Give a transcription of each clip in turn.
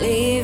living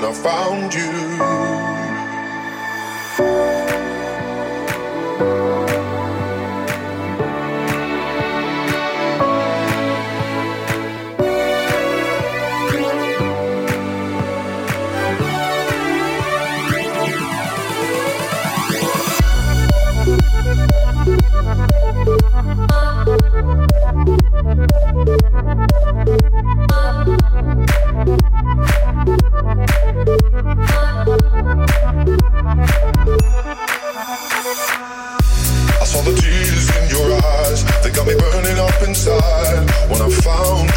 when I found you. Thank you. I saw the tears in your eyes, they got me burning up inside. When I found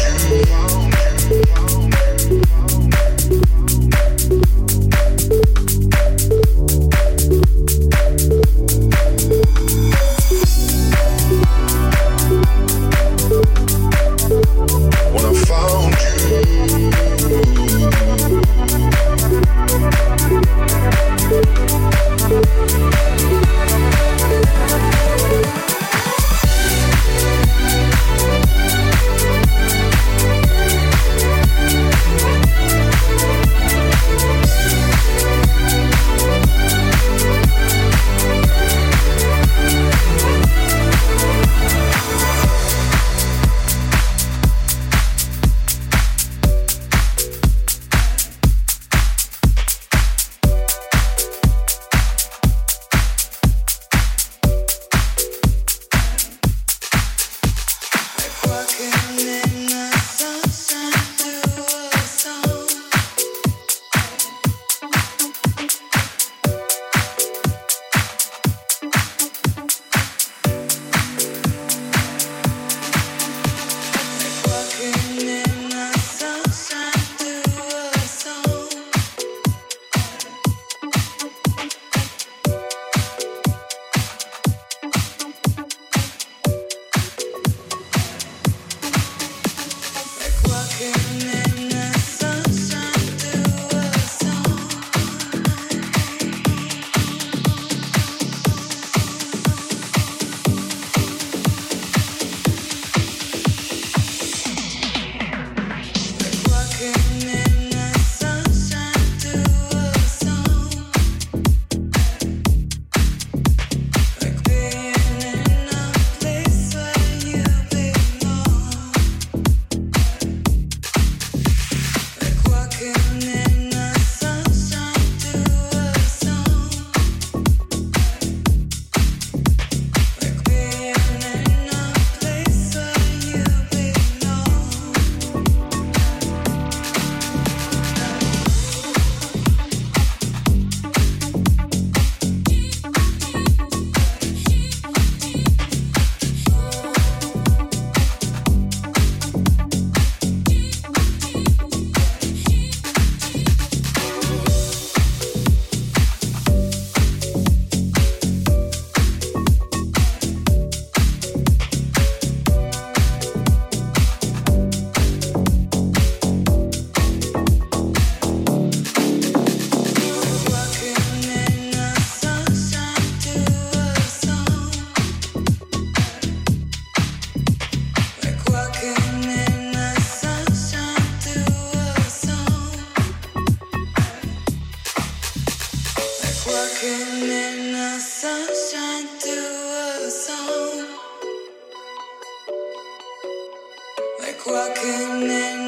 walking in